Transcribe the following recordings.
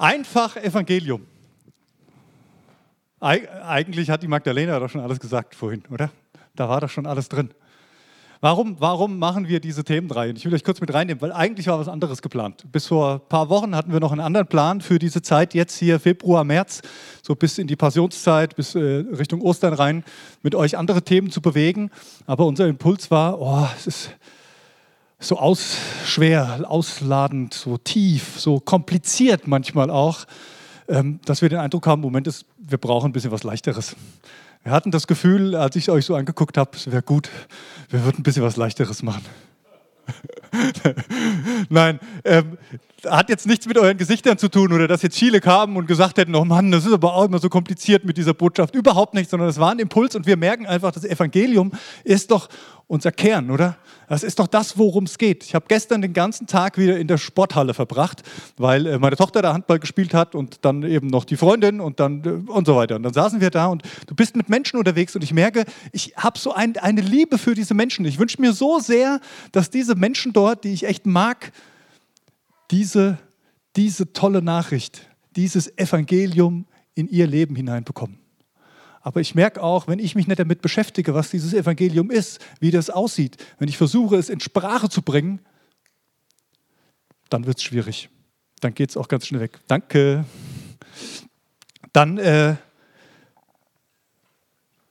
Einfach Evangelium. Eigentlich hat die Magdalena doch schon alles gesagt vorhin, oder? Da war doch schon alles drin. Warum, warum machen wir diese Themenreihe? Ich will euch kurz mit reinnehmen, weil eigentlich war was anderes geplant. Bis vor ein paar Wochen hatten wir noch einen anderen Plan für diese Zeit, jetzt hier Februar, März, so bis in die Passionszeit, bis äh, Richtung Ostern rein, mit euch andere Themen zu bewegen. Aber unser Impuls war, oh, es ist so aus, schwer, ausladend, so tief, so kompliziert manchmal auch, ähm, dass wir den Eindruck haben, Moment, ist, wir brauchen ein bisschen was Leichteres. Wir hatten das Gefühl, als ich euch so angeguckt habe, es wäre gut, wir würden ein bisschen was Leichteres machen. Nein, ähm, hat jetzt nichts mit euren Gesichtern zu tun oder dass jetzt viele kamen und gesagt hätten, oh Mann, das ist aber auch immer so kompliziert mit dieser Botschaft. Überhaupt nicht, sondern es war ein Impuls und wir merken einfach, das Evangelium ist doch unser Kern, oder? Das ist doch das, worum es geht. Ich habe gestern den ganzen Tag wieder in der Sporthalle verbracht, weil äh, meine Tochter da Handball gespielt hat und dann eben noch die Freundin und dann äh, und so weiter. Und dann saßen wir da und du bist mit Menschen unterwegs und ich merke, ich habe so ein, eine Liebe für diese Menschen. Ich wünsche mir so sehr, dass diese Menschen dort, die ich echt mag, diese, diese tolle Nachricht, dieses Evangelium in ihr Leben hineinbekommen. Aber ich merke auch, wenn ich mich nicht damit beschäftige, was dieses Evangelium ist, wie das aussieht, wenn ich versuche, es in Sprache zu bringen, dann wird es schwierig. Dann geht es auch ganz schnell weg. Danke. Dann äh,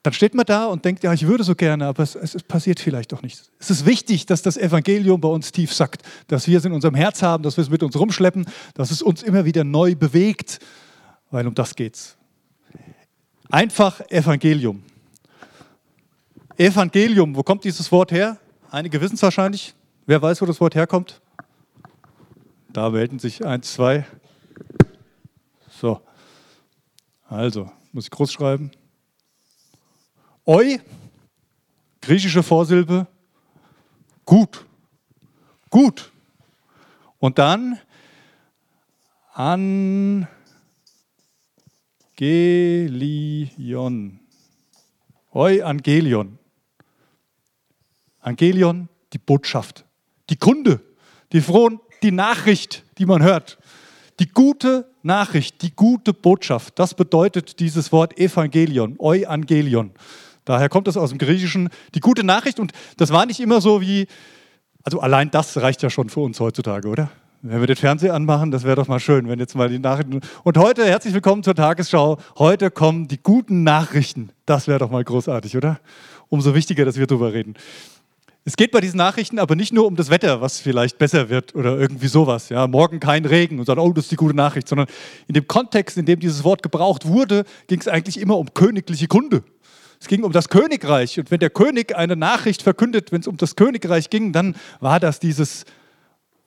dann steht man da und denkt, ja, ich würde so gerne, aber es, es, passiert vielleicht doch nicht. Es ist wichtig, dass das Evangelium bei uns tief sackt, dass wir es in unserem Herz haben, dass wir es mit uns rumschleppen, dass es uns immer wieder neu bewegt, weil um das geht's. Einfach Evangelium. Evangelium, wo kommt dieses Wort her? Einige wissen es wahrscheinlich. Wer weiß, wo das Wort herkommt? Da melden sich eins, zwei. So. Also, muss ich groß schreiben. Eu, griechische Vorsilbe, gut, gut. Und dann Angelion. Angelion. Angelion, die Botschaft, die Kunde, die frohen, die Nachricht, die man hört. Die gute Nachricht, die gute Botschaft, das bedeutet dieses Wort Evangelion, Euangelion. Daher kommt es aus dem Griechischen. Die gute Nachricht, und das war nicht immer so wie, also allein das reicht ja schon für uns heutzutage, oder? Wenn wir den Fernseher anmachen, das wäre doch mal schön, wenn jetzt mal die Nachrichten. Und heute, herzlich willkommen zur Tagesschau. Heute kommen die guten Nachrichten. Das wäre doch mal großartig, oder? Umso wichtiger, dass wir darüber reden. Es geht bei diesen Nachrichten aber nicht nur um das Wetter, was vielleicht besser wird oder irgendwie sowas. Ja, morgen kein Regen und sagen, oh, das ist die gute Nachricht, sondern in dem Kontext, in dem dieses Wort gebraucht wurde, ging es eigentlich immer um königliche Kunde. Es ging um das Königreich. Und wenn der König eine Nachricht verkündet, wenn es um das Königreich ging, dann war das dieses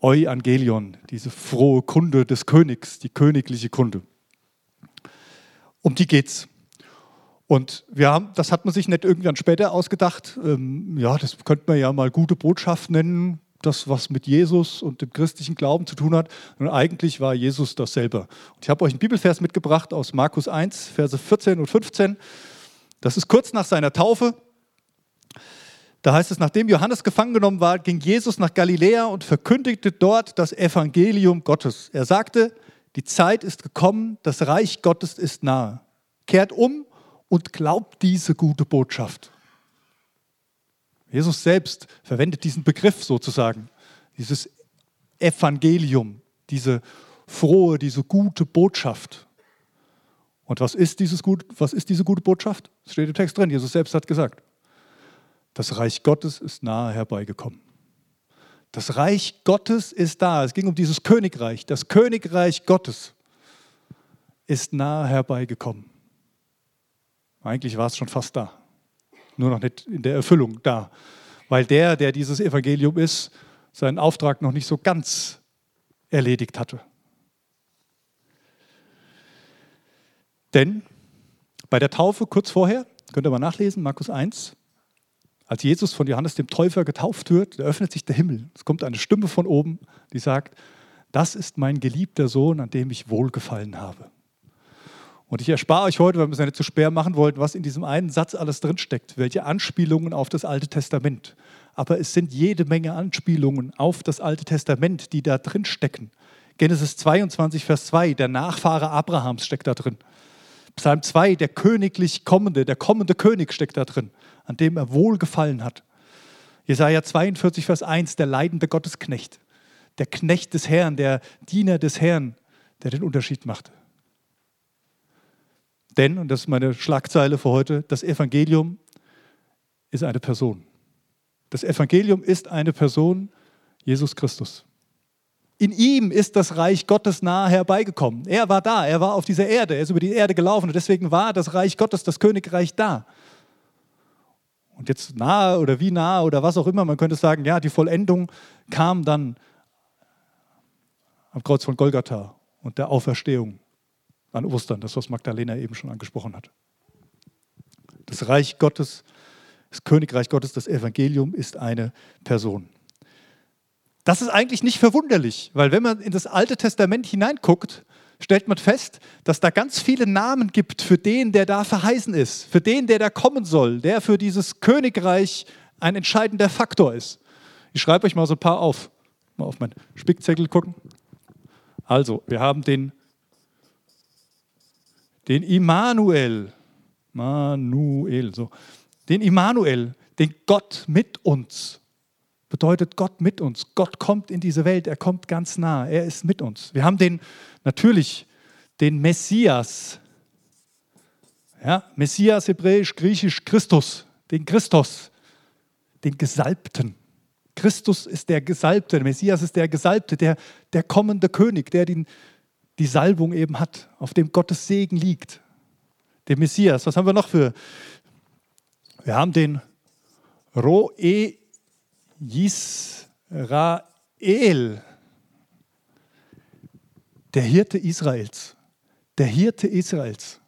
Euangelion, diese frohe Kunde des Königs, die königliche Kunde. Um die geht's. Und wir haben, das hat man sich nicht irgendwann später ausgedacht. Ähm, ja, das könnte man ja mal gute Botschaft nennen, das, was mit Jesus und dem christlichen Glauben zu tun hat. Und eigentlich war Jesus das selber. Und ich habe euch einen Bibelvers mitgebracht aus Markus 1, Verse 14 und 15. Das ist kurz nach seiner Taufe. Da heißt es, nachdem Johannes gefangen genommen war, ging Jesus nach Galiläa und verkündigte dort das Evangelium Gottes. Er sagte, die Zeit ist gekommen, das Reich Gottes ist nahe. Kehrt um und glaubt diese gute Botschaft. Jesus selbst verwendet diesen Begriff sozusagen, dieses Evangelium, diese frohe, diese gute Botschaft. Und was ist, dieses gut, was ist diese gute Botschaft? Es steht im Text drin, Jesus selbst hat gesagt, das Reich Gottes ist nahe herbeigekommen. Das Reich Gottes ist da. Es ging um dieses Königreich. Das Königreich Gottes ist nahe herbeigekommen. Eigentlich war es schon fast da. Nur noch nicht in der Erfüllung da. Weil der, der dieses Evangelium ist, seinen Auftrag noch nicht so ganz erledigt hatte. Denn bei der Taufe kurz vorher, könnt ihr mal nachlesen, Markus 1, als Jesus von Johannes dem Täufer getauft wird, öffnet sich der Himmel. Es kommt eine Stimme von oben, die sagt, das ist mein geliebter Sohn, an dem ich wohlgefallen habe. Und ich erspare euch heute, weil wir es ja nicht zu schwer machen wollten, was in diesem einen Satz alles drinsteckt, welche Anspielungen auf das Alte Testament. Aber es sind jede Menge Anspielungen auf das Alte Testament, die da drinstecken Genesis 22, Vers 2, der Nachfahre Abrahams steckt da drin. Psalm 2, der königlich kommende, der kommende König steckt da drin, an dem er wohlgefallen hat. Jesaja 42, Vers 1, der leidende Gottesknecht, der Knecht des Herrn, der Diener des Herrn, der den Unterschied macht. Denn, und das ist meine Schlagzeile für heute, das Evangelium ist eine Person. Das Evangelium ist eine Person, Jesus Christus. In ihm ist das Reich Gottes nahe herbeigekommen. Er war da, er war auf dieser Erde, er ist über die Erde gelaufen und deswegen war das Reich Gottes, das Königreich da. Und jetzt nahe oder wie nahe oder was auch immer, man könnte sagen, ja, die Vollendung kam dann am Kreuz von Golgatha und der Auferstehung an Ostern, das, was Magdalena eben schon angesprochen hat. Das Reich Gottes, das Königreich Gottes, das Evangelium ist eine Person. Das ist eigentlich nicht verwunderlich, weil wenn man in das Alte Testament hineinguckt, stellt man fest, dass da ganz viele Namen gibt für den, der da verheißen ist, für den, der da kommen soll, der für dieses Königreich ein entscheidender Faktor ist. Ich schreibe euch mal so ein paar auf. Mal auf meinen Spickzettel gucken. Also, wir haben den, den Immanuel. Manuel, so. Den Immanuel, den Gott mit uns bedeutet Gott mit uns. Gott kommt in diese Welt, er kommt ganz nah, er ist mit uns. Wir haben den natürlich den Messias. Ja, Messias hebräisch, griechisch Christus, den Christus, den Gesalbten. Christus ist der Gesalbte, der Messias ist der Gesalbte, der, der kommende König, der den, die Salbung eben hat, auf dem Gottes Segen liegt. Der Messias. Was haben wir noch für? Wir haben den Roe Yisrael, der Hirte Israels, der Hirte Israels,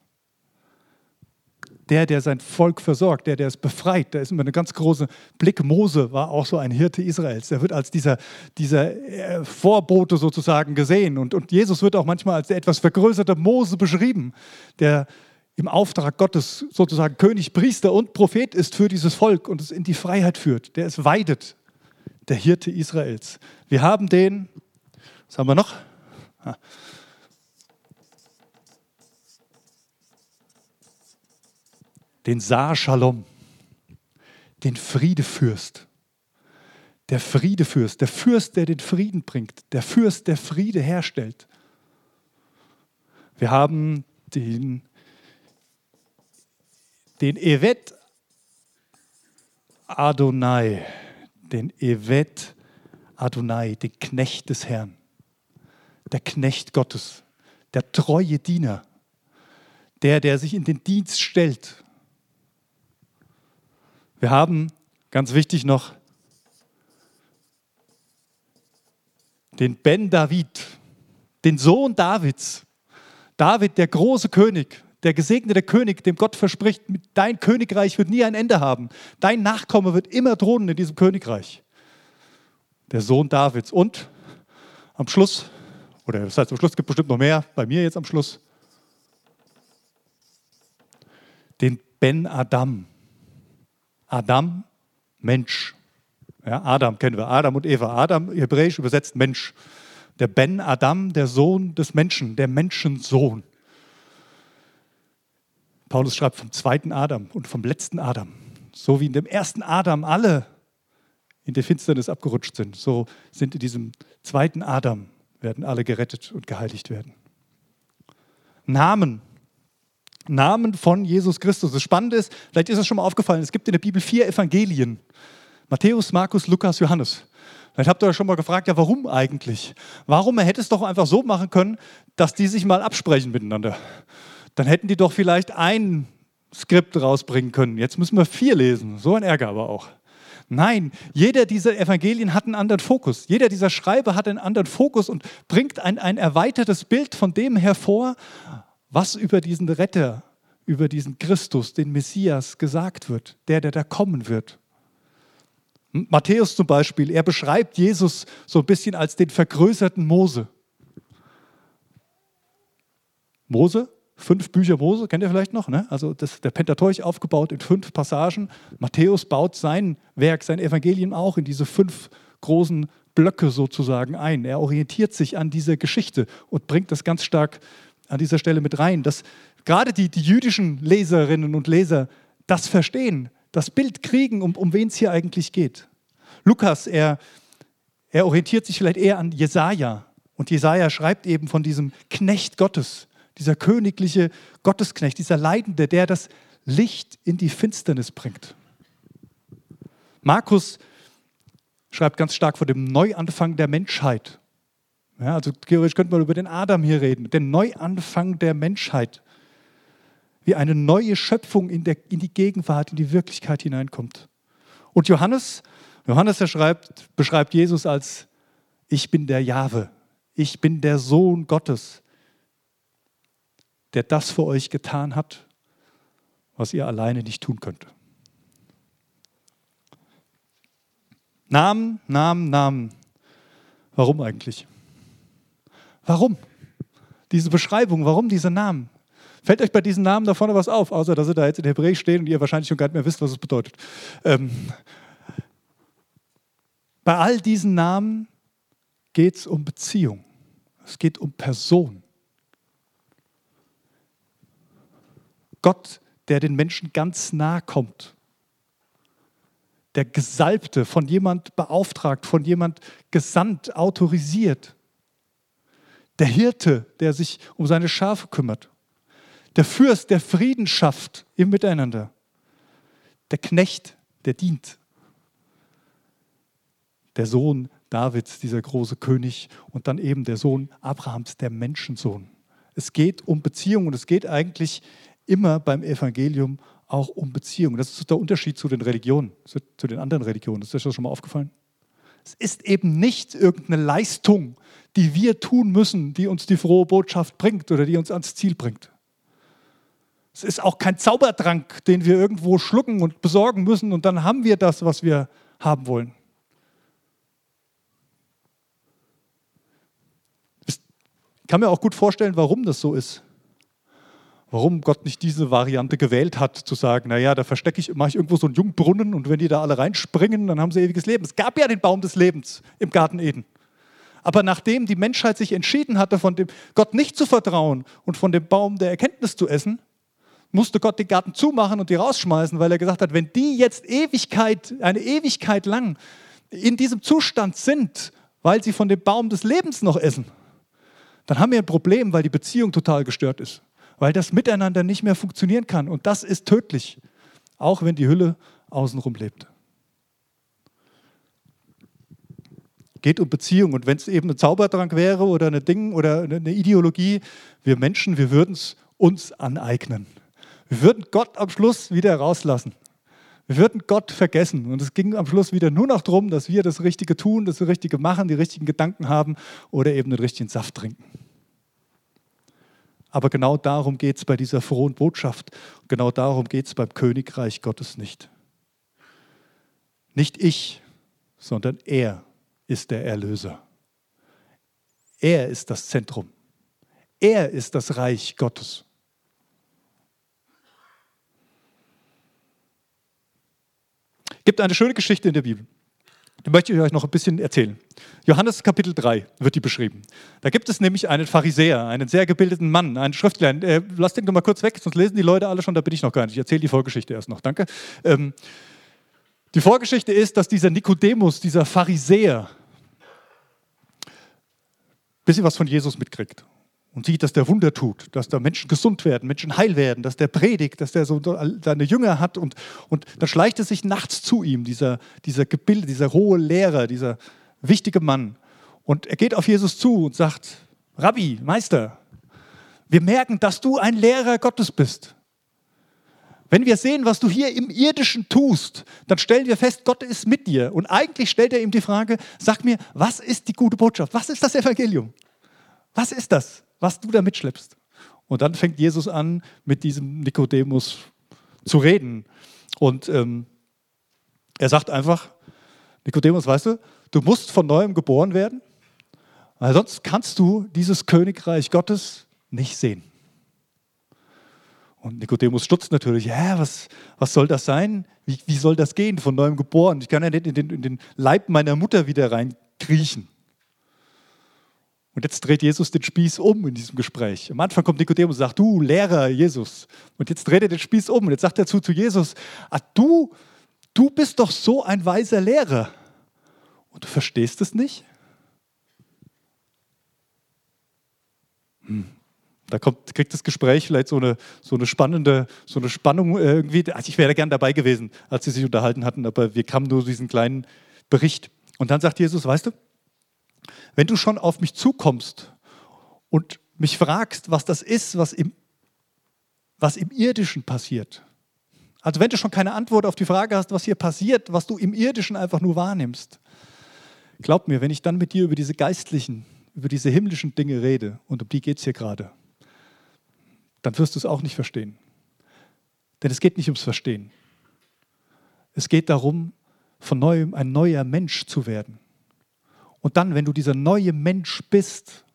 der, der sein Volk versorgt, der, der es befreit. Da ist immer eine ganz große Blick. Mose war auch so ein Hirte Israels. Der wird als dieser, dieser äh, Vorbote sozusagen gesehen. Und, und Jesus wird auch manchmal als der etwas vergrößerte Mose beschrieben, der im Auftrag Gottes sozusagen König, Priester und Prophet ist für dieses Volk und es in die Freiheit führt, der es weidet, der Hirte Israels. Wir haben den, was haben wir noch? Den Saar Shalom, den Friedefürst. Der Friedefürst, der Fürst, der den Frieden bringt, der Fürst, der Friede herstellt. Wir haben den, den Evet Adonai, den Evet Adonai, den Knecht des Herrn, der Knecht Gottes, der treue Diener, der, der sich in den Dienst stellt. Wir haben, ganz wichtig noch, den Ben David, den Sohn Davids. David, der große König, der gesegnete König, dem Gott verspricht, dein Königreich wird nie ein Ende haben. Dein Nachkomme wird immer thronen in diesem Königreich. Der Sohn Davids. Und am Schluss, oder das heißt, am Schluss gibt es bestimmt noch mehr, bei mir jetzt am Schluss, den Ben Adam. Adam, Mensch. Ja, Adam kennen wir, Adam und Eva. Adam, hebräisch übersetzt Mensch. Der Ben Adam, der Sohn des Menschen, der Menschensohn. Paulus schreibt vom zweiten Adam und vom letzten Adam. So wie in dem ersten Adam alle in der Finsternis abgerutscht sind, so sind in diesem zweiten Adam werden alle gerettet und geheiligt werden. Namen. Namen von Jesus Christus. Das Spannende ist, vielleicht ist es schon mal aufgefallen, es gibt in der Bibel vier Evangelien. Matthäus, Markus, Lukas, Johannes. Vielleicht habt ihr euch schon mal gefragt, ja, warum eigentlich? Warum? Er hätte es doch einfach so machen können, dass die sich mal absprechen miteinander dann hätten die doch vielleicht ein Skript rausbringen können. Jetzt müssen wir vier lesen. So ein Ärger aber auch. Nein, jeder dieser Evangelien hat einen anderen Fokus. Jeder dieser Schreiber hat einen anderen Fokus und bringt ein, ein erweitertes Bild von dem hervor, was über diesen Retter, über diesen Christus, den Messias gesagt wird, der, der da kommen wird. Matthäus zum Beispiel, er beschreibt Jesus so ein bisschen als den vergrößerten Mose. Mose fünf Bücher Mose, kennt ihr vielleicht noch? Ne? Also das, der Pentateuch aufgebaut in fünf Passagen. Matthäus baut sein Werk, sein Evangelium auch in diese fünf großen Blöcke sozusagen ein. Er orientiert sich an dieser Geschichte und bringt das ganz stark an dieser Stelle mit rein, dass gerade die, die jüdischen Leserinnen und Leser das verstehen, das Bild kriegen, um, um wen es hier eigentlich geht. Lukas, er, er orientiert sich vielleicht eher an Jesaja. Und Jesaja schreibt eben von diesem Knecht Gottes, dieser königliche Gottesknecht, dieser Leidende, der das Licht in die Finsternis bringt. Markus schreibt ganz stark von dem Neuanfang der Menschheit. Ja, also theoretisch könnte man über den Adam hier reden, den Neuanfang der Menschheit. Wie eine neue Schöpfung in, der, in die Gegenwart, in die Wirklichkeit hineinkommt. Und Johannes, Johannes er schreibt, beschreibt Jesus als Ich bin der Jahwe, ich bin der Sohn Gottes, der das für euch getan hat, was ihr alleine nicht tun könnt. Namen, Namen, Namen. Warum eigentlich? Warum? Diese Beschreibung, warum diese Namen? Fällt euch bei diesen Namen da vorne was auf, außer dass sie da jetzt in Hebräisch stehen und ihr wahrscheinlich schon gar nicht mehr wisst, was es bedeutet. Ähm, bei all diesen Namen geht es um Beziehung. Es geht um Person. Gott, der den Menschen ganz nah kommt. Der Gesalbte, von jemand beauftragt, von jemand gesandt, autorisiert. Der Hirte, der sich um seine Schafe kümmert. Der Fürst, der Frieden schafft im Miteinander. Der Knecht, der dient. Der Sohn Davids, dieser große König, und dann eben der Sohn Abrahams, der Menschensohn. Es geht um Beziehung und es geht eigentlich immer beim Evangelium auch um Beziehung. Das ist der Unterschied zu den Religionen, zu den anderen Religionen. Ist euch das schon mal aufgefallen? Es ist eben nicht irgendeine Leistung, die wir tun müssen, die uns die frohe Botschaft bringt oder die uns ans Ziel bringt. Es ist auch kein Zaubertrank, den wir irgendwo schlucken und besorgen müssen und dann haben wir das, was wir haben wollen. Ich kann mir auch gut vorstellen, warum das so ist. Warum Gott nicht diese Variante gewählt hat, zu sagen, naja, da verstecke ich, mache ich irgendwo so einen Jungbrunnen und wenn die da alle reinspringen, dann haben sie ewiges Leben. Es gab ja den Baum des Lebens im Garten Eden. Aber nachdem die Menschheit sich entschieden hatte, von dem Gott nicht zu vertrauen und von dem Baum der Erkenntnis zu essen, musste Gott den Garten zumachen und die rausschmeißen, weil er gesagt hat, wenn die jetzt Ewigkeit, eine Ewigkeit lang in diesem Zustand sind, weil sie von dem Baum des Lebens noch essen, dann haben wir ein Problem, weil die Beziehung total gestört ist, weil das Miteinander nicht mehr funktionieren kann und das ist tödlich, auch wenn die Hülle außenrum lebt. Geht um Beziehung und wenn es eben ein Zaubertrank wäre oder eine Ding oder eine Ideologie, wir Menschen, wir würden es uns aneignen. Wir würden Gott am Schluss wieder rauslassen. Wir würden Gott vergessen. Und es ging am Schluss wieder nur noch darum, dass wir das Richtige tun, das Richtige machen, die richtigen Gedanken haben oder eben den richtigen Saft trinken. Aber genau darum geht es bei dieser frohen Botschaft. Genau darum geht es beim Königreich Gottes nicht. Nicht ich, sondern er ist der Erlöser. Er ist das Zentrum. Er ist das Reich Gottes. gibt eine schöne Geschichte in der Bibel. Die möchte ich euch noch ein bisschen erzählen. Johannes Kapitel 3 wird die beschrieben. Da gibt es nämlich einen Pharisäer, einen sehr gebildeten Mann, einen Schriftler. Äh, lass den doch mal kurz weg, sonst lesen die Leute alle schon, da bin ich noch gar nicht. Ich erzähle die Vorgeschichte erst noch, danke. Ähm, die Vorgeschichte ist, dass dieser Nikodemus, dieser Pharisäer, ein bisschen was von Jesus mitkriegt und sieht, dass der Wunder tut, dass da Menschen gesund werden, Menschen heil werden, dass der predigt, dass der so seine Jünger hat und, und dann schleicht es sich nachts zu ihm, dieser, dieser Gebilde, dieser hohe Lehrer, dieser wichtige Mann. Und er geht auf Jesus zu und sagt, Rabbi, Meister, wir merken, dass du ein Lehrer Gottes bist. Wenn wir sehen, was du hier im irdischen tust, dann stellen wir fest, Gott ist mit dir. Und eigentlich stellt er ihm die Frage, sag mir, was ist die gute Botschaft? Was ist das Evangelium? Was ist das? Was du da mitschleppst. Und dann fängt Jesus an, mit diesem Nikodemus zu reden. Und ähm, er sagt einfach, Nikodemus, weißt du, du musst von neuem geboren werden, weil sonst kannst du dieses Königreich Gottes nicht sehen. Und Nikodemus stutzt natürlich, ja, was, was soll das sein? Wie, wie soll das gehen, von neuem geboren? Ich kann ja nicht in den, in den Leib meiner Mutter wieder reinkriechen. Und jetzt dreht Jesus den Spieß um in diesem Gespräch. Am Anfang kommt Nikodemus und sagt, du Lehrer Jesus. Und jetzt dreht er den Spieß um und jetzt sagt er zu, zu Jesus, ah, du, du bist doch so ein weiser Lehrer. Und du verstehst es nicht? Hm. Da kommt, kriegt das Gespräch vielleicht so eine, so eine spannende, so eine Spannung irgendwie. Also ich wäre gern dabei gewesen, als sie sich unterhalten hatten, aber wir kamen nur diesen kleinen Bericht. Und dann sagt Jesus, weißt du, wenn du schon auf mich zukommst und mich fragst, was das ist, was im, was im Irdischen passiert, also wenn du schon keine Antwort auf die Frage hast, was hier passiert, was du im Irdischen einfach nur wahrnimmst, glaub mir, wenn ich dann mit dir über diese geistlichen, über diese himmlischen Dinge rede, und um die geht es hier gerade, dann wirst du es auch nicht verstehen. Denn es geht nicht ums Verstehen. Es geht darum, von neuem ein neuer Mensch zu werden. Und dann, wenn du dieser neue Mensch bist,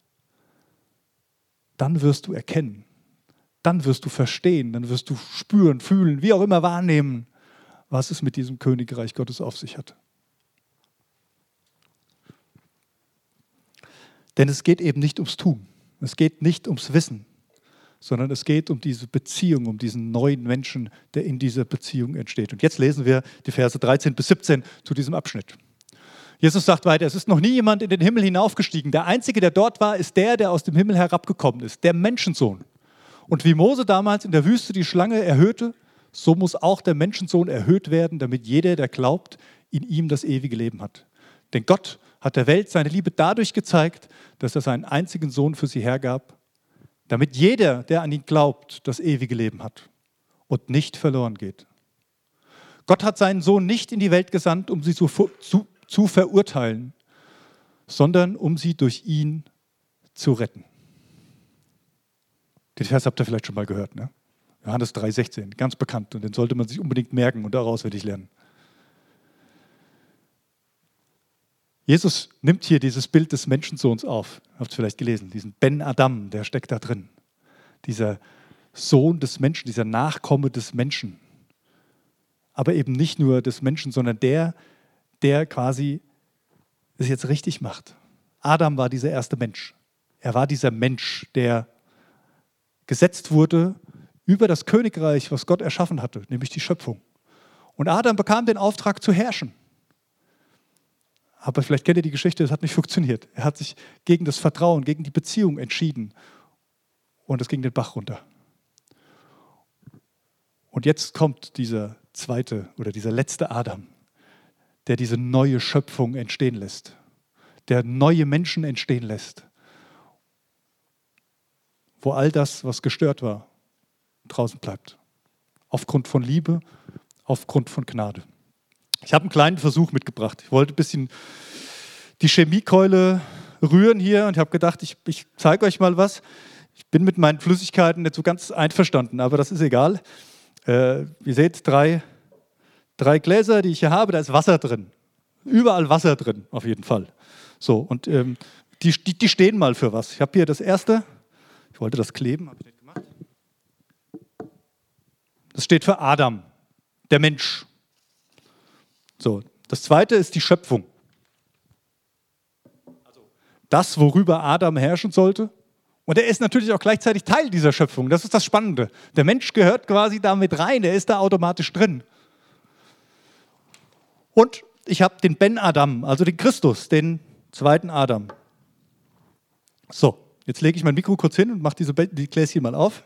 dann wirst du erkennen, dann wirst du verstehen, dann wirst du spüren, fühlen, wie auch immer wahrnehmen, was es mit diesem Königreich Gottes auf sich hat. Denn es geht eben nicht ums Tun, es geht nicht ums Wissen, sondern es geht um diese Beziehung, um diesen neuen Menschen, der in dieser Beziehung entsteht. Und jetzt lesen wir die Verse 13 bis 17 zu diesem Abschnitt. Jesus sagt weiter, es ist noch nie jemand in den Himmel hinaufgestiegen. Der Einzige, der dort war, ist der, der aus dem Himmel herabgekommen ist, der Menschensohn. Und wie Mose damals in der Wüste die Schlange erhöhte, so muss auch der Menschensohn erhöht werden, damit jeder, der glaubt, in ihm das ewige Leben hat. Denn Gott hat der Welt seine Liebe dadurch gezeigt, dass er seinen einzigen Sohn für sie hergab, damit jeder, der an ihn glaubt, das ewige Leben hat und nicht verloren geht. Gott hat seinen Sohn nicht in die Welt gesandt, um sie zu, zu, zu verurteilen, sondern um sie durch ihn zu retten. Den Vers habt ihr vielleicht schon mal gehört, ne? Johannes 3,16, ganz bekannt und den sollte man sich unbedingt merken und daraus werde ich lernen. Jesus nimmt hier dieses Bild des Menschensohns auf. Ihr habt es vielleicht gelesen, diesen Ben Adam, der steckt da drin. Dieser Sohn des Menschen, dieser Nachkomme des Menschen. Aber eben nicht nur des Menschen, sondern der, der quasi es jetzt richtig macht. Adam war dieser erste Mensch. Er war dieser Mensch, der gesetzt wurde über das Königreich, was Gott erschaffen hatte, nämlich die Schöpfung. Und Adam bekam den Auftrag zu herrschen. Aber vielleicht kennt ihr die Geschichte, es hat nicht funktioniert. Er hat sich gegen das Vertrauen, gegen die Beziehung entschieden. Und es ging den Bach runter. Und jetzt kommt dieser zweite oder dieser letzte Adam, der diese neue Schöpfung entstehen lässt, der neue Menschen entstehen lässt, wo all das, was gestört war, draußen bleibt. Aufgrund von Liebe, aufgrund von Gnade. Ich habe einen kleinen Versuch mitgebracht. Ich wollte ein bisschen die Chemiekeule rühren hier und habe gedacht, ich, ich zeige euch mal was. Ich bin mit meinen Flüssigkeiten nicht so ganz einverstanden, aber das ist egal. Äh, ihr seht drei drei Gläser, die ich hier habe, da ist Wasser drin. Überall Wasser drin, auf jeden Fall. So, und ähm, die, die, die, stehen mal für was. Ich habe hier das erste, ich wollte das kleben, habe ich nicht gemacht. Das steht für Adam, der Mensch. So, das zweite ist die Schöpfung. Also das, worüber Adam herrschen sollte. Und er ist natürlich auch gleichzeitig Teil dieser Schöpfung. Das ist das Spannende. Der Mensch gehört quasi damit rein, er ist da automatisch drin. Und ich habe den Ben Adam, also den Christus, den zweiten Adam. So, jetzt lege ich mein Mikro kurz hin und mache diese die Gläschen mal auf.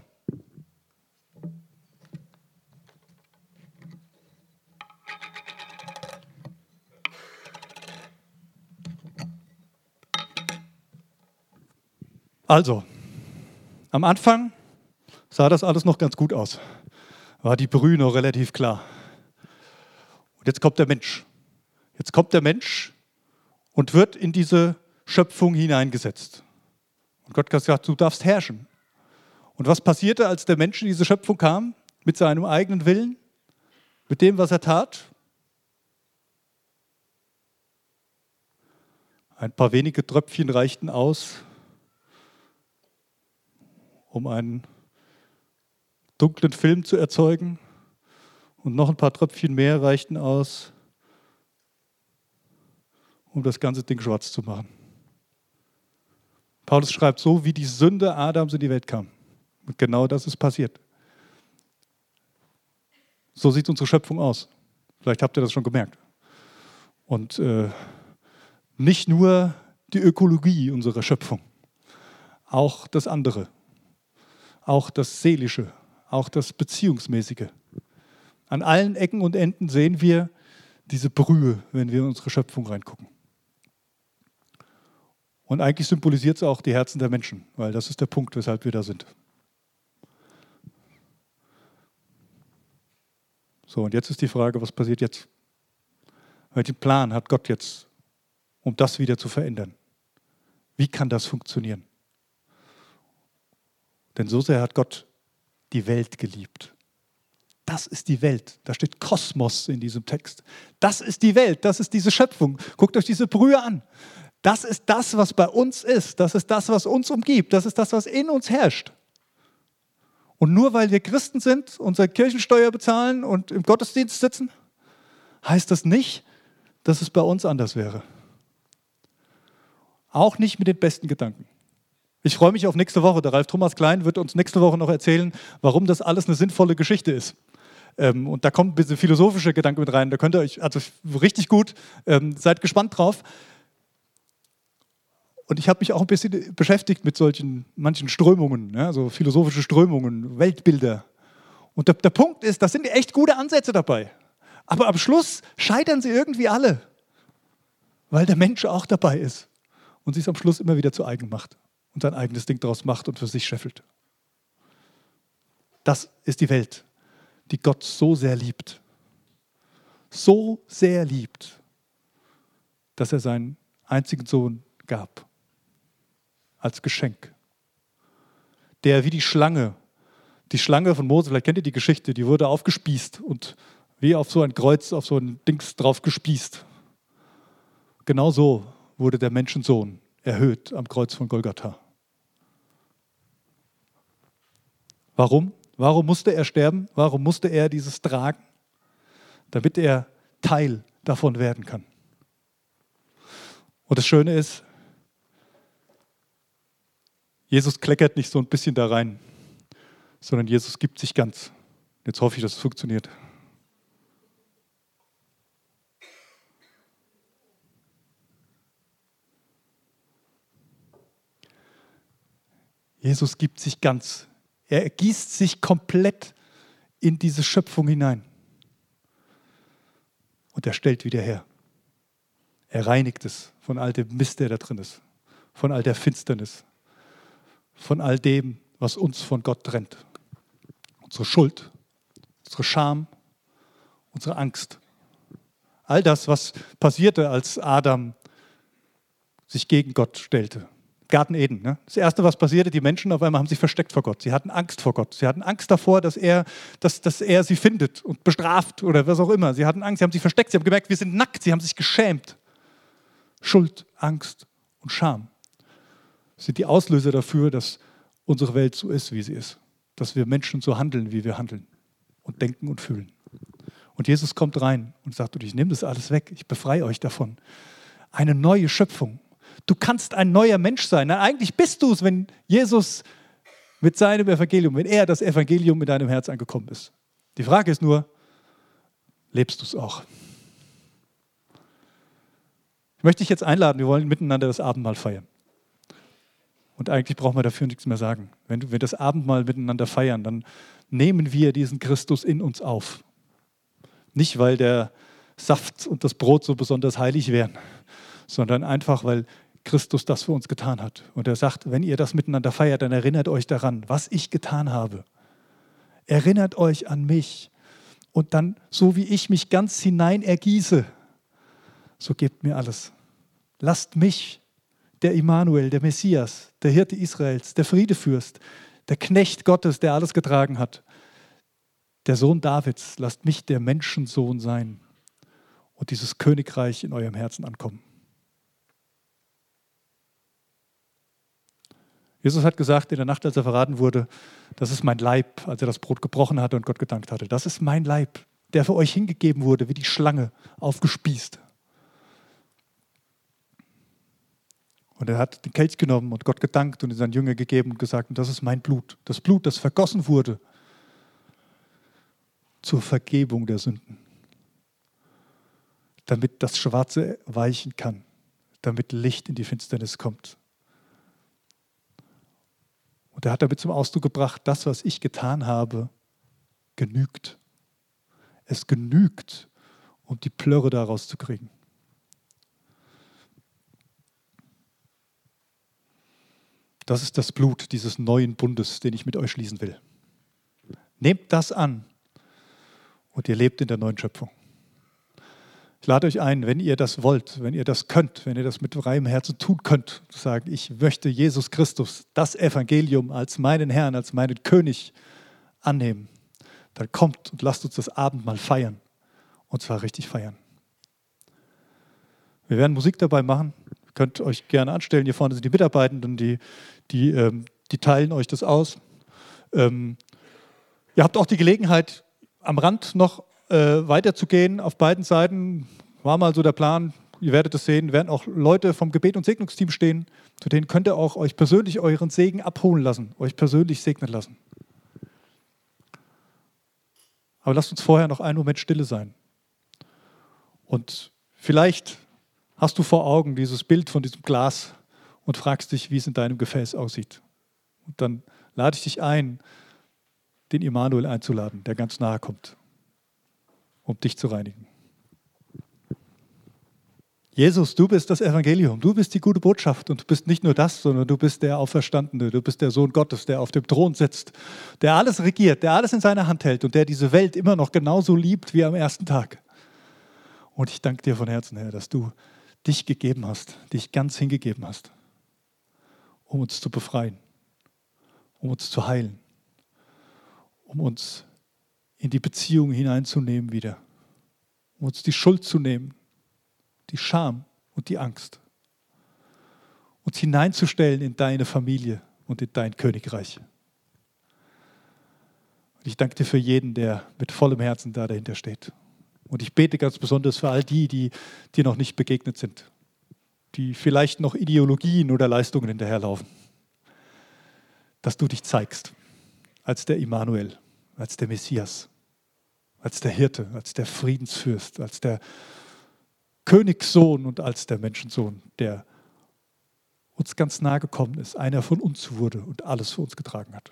Also, am Anfang sah das alles noch ganz gut aus. War die Brühe noch relativ klar. Und jetzt kommt der Mensch. Jetzt kommt der Mensch und wird in diese Schöpfung hineingesetzt. Und Gott hat gesagt, du darfst herrschen. Und was passierte, als der Mensch in diese Schöpfung kam? Mit seinem eigenen Willen? Mit dem, was er tat? Ein paar wenige Tröpfchen reichten aus, um einen dunklen Film zu erzeugen und noch ein paar Tröpfchen mehr reichten aus, um das ganze Ding schwarz zu machen. Paulus schreibt, so wie die Sünde Adams in die Welt kam. Und genau das ist passiert. So sieht unsere Schöpfung aus. Vielleicht habt ihr das schon gemerkt. Und äh, nicht nur die Ökologie unserer Schöpfung, auch das andere, auch das Seelische, auch das Beziehungsmäßige. An allen Ecken und Enden sehen wir diese Brühe, wenn wir in unsere Schöpfung reingucken. Und eigentlich symbolisiert es auch die Herzen der Menschen, weil das ist der Punkt, weshalb wir da sind. So, und jetzt ist die Frage, was passiert jetzt? Welchen Plan hat Gott jetzt, um das wieder zu verändern? Wie kann das funktionieren? Denn so sehr hat Gott die Welt geliebt. Das ist die Welt. Da steht Kosmos in diesem Text. Das ist die Welt, das ist diese Schöpfung. Guckt euch diese Brühe an. Das ist das, was bei uns ist. Das ist das, was uns umgibt. Das ist das, was in uns herrscht. Und nur weil wir Christen sind, unsere Kirchensteuer bezahlen und im Gottesdienst sitzen, heißt das nicht, dass es bei uns anders wäre. Auch nicht mit den besten Gedanken. Ich freue mich auf nächste Woche. Der Ralf Thomas Klein wird uns nächste Woche noch erzählen, warum das alles eine sinnvolle Geschichte ist. Ähm, und da kommt ein bisschen philosophische Gedanken mit rein. Da könnt ihr euch, also richtig gut, ähm, seid gespannt drauf. Und ich habe mich auch ein bisschen beschäftigt mit solchen manchen Strömungen, ja, so philosophische Strömungen, Weltbilder. Und der, der Punkt ist, da sind echt gute Ansätze dabei. Aber am Schluss scheitern sie irgendwie alle, weil der Mensch auch dabei ist und sich am Schluss immer wieder zu eigen macht und sein eigenes Ding daraus macht und für sich scheffelt. Das ist die Welt, die Gott so sehr liebt. So sehr liebt, dass er seinen einzigen Sohn gab als Geschenk. Der wie die Schlange, die Schlange von Mose, vielleicht kennt ihr die Geschichte, die wurde aufgespießt und wie auf so ein Kreuz, auf so ein Dings drauf gespießt. Genau so wurde der Menschensohn erhöht am Kreuz von Golgatha. Warum? Warum musste er sterben? Warum musste er dieses tragen? Damit er Teil davon werden kann. Und das Schöne ist, Jesus kleckert nicht so ein bisschen da rein, sondern Jesus gibt sich ganz. Jetzt hoffe ich, dass es funktioniert. Jesus gibt sich ganz. Er gießt sich komplett in diese Schöpfung hinein. Und er stellt wieder her. Er reinigt es von all dem Mist, der da drin ist, von all der Finsternis, von all dem, was uns von Gott trennt. Unsere Schuld, unsere Scham, unsere Angst. All das, was passierte, als Adam sich gegen Gott stellte. Garten Eden. Ne? Das Erste, was passierte, die Menschen auf einmal haben sich versteckt vor Gott. Sie hatten Angst vor Gott. Sie hatten Angst davor, dass er, dass, dass er sie findet und bestraft oder was auch immer. Sie hatten Angst, sie haben sich versteckt, sie haben gemerkt, wir sind nackt, sie haben sich geschämt. Schuld, Angst und Scham sind die Auslöser dafür, dass unsere Welt so ist, wie sie ist. Dass wir Menschen so handeln, wie wir handeln und denken und fühlen. Und Jesus kommt rein und sagt, ich nehme das alles weg, ich befreie euch davon. Eine neue Schöpfung. Du kannst ein neuer Mensch sein. eigentlich bist du es, wenn Jesus mit seinem Evangelium, wenn er das Evangelium in deinem Herz angekommen ist. Die Frage ist nur, lebst du es auch? Ich möchte dich jetzt einladen, wir wollen miteinander das Abendmahl feiern. Und eigentlich brauchen wir dafür nichts mehr sagen. Wenn wir das Abendmahl miteinander feiern, dann nehmen wir diesen Christus in uns auf. Nicht, weil der Saft und das Brot so besonders heilig wären, sondern einfach, weil Christus das für uns getan hat. Und er sagt, wenn ihr das miteinander feiert, dann erinnert euch daran, was ich getan habe. Erinnert euch an mich. Und dann, so wie ich mich ganz hinein ergieße, so gebt mir alles. Lasst mich der Immanuel, der Messias, der Hirte Israels, der Friedefürst, der Knecht Gottes, der alles getragen hat, der Sohn Davids, lasst mich der Menschensohn sein und dieses Königreich in eurem Herzen ankommen. Jesus hat gesagt in der Nacht, als er verraten wurde, das ist mein Leib, als er das Brot gebrochen hatte und Gott gedankt hatte. Das ist mein Leib, der für euch hingegeben wurde, wie die Schlange aufgespießt. Und er hat den Kelch genommen und Gott gedankt und in seinen Jünger gegeben und gesagt, das ist mein Blut. Das Blut, das vergossen wurde zur Vergebung der Sünden. Damit das Schwarze weichen kann, damit Licht in die Finsternis kommt. Und er hat damit zum Ausdruck gebracht, das, was ich getan habe, genügt. Es genügt, um die Plörre daraus zu kriegen. Das ist das Blut dieses neuen Bundes, den ich mit euch schließen will. Nehmt das an und ihr lebt in der neuen Schöpfung. Ich lade euch ein, wenn ihr das wollt, wenn ihr das könnt, wenn ihr das mit freiem Herzen tun könnt, zu sagen, ich möchte Jesus Christus, das Evangelium als meinen Herrn, als meinen König annehmen, dann kommt und lasst uns das Abendmahl feiern. Und zwar richtig feiern. Wir werden Musik dabei machen. Ihr könnt euch gerne anstellen. Hier vorne sind die Mitarbeitenden, die, die, ähm, die teilen euch das aus. Ähm, ihr habt auch die Gelegenheit, am Rand noch äh, weiterzugehen auf beiden Seiten. War mal so der Plan, ihr werdet es sehen, werden auch Leute vom Gebet- und Segnungsteam stehen, zu denen könnt ihr auch euch persönlich euren Segen abholen lassen, euch persönlich segnen lassen. Aber lasst uns vorher noch einen Moment stille sein. Und vielleicht hast du vor Augen dieses Bild von diesem Glas und fragst dich, wie es in deinem Gefäß aussieht. Und dann lade ich dich ein, den Immanuel einzuladen, der ganz nahe kommt, um dich zu reinigen. Jesus, du bist das Evangelium, du bist die gute Botschaft und du bist nicht nur das, sondern du bist der Auferstandene, du bist der Sohn Gottes, der auf dem Thron sitzt, der alles regiert, der alles in seiner Hand hält und der diese Welt immer noch genauso liebt wie am ersten Tag. Und ich danke dir von Herzen, Herr, dass du dich gegeben hast, dich ganz hingegeben hast, um uns zu befreien, um uns zu heilen, um uns in die Beziehung hineinzunehmen wieder, um uns die Schuld zu nehmen, die Scham und die Angst, uns hineinzustellen in deine Familie und in dein Königreich. Und ich danke dir für jeden, der mit vollem Herzen da dahinter steht. Und ich bete ganz besonders für all die, die dir noch nicht begegnet sind, die vielleicht noch Ideologien oder Leistungen hinterherlaufen, dass du dich zeigst als der Immanuel, als der Messias, als der Hirte, als der Friedensfürst, als der Königssohn und als der Menschensohn, der uns ganz nahe gekommen ist, einer von uns wurde und alles für uns getragen hat.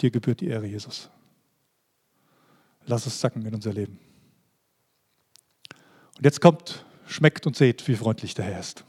Dir gebührt die Ehre, Jesus. Lass es sacken in unser Leben. Und jetzt kommt, schmeckt und seht, wie freundlich der Herr ist.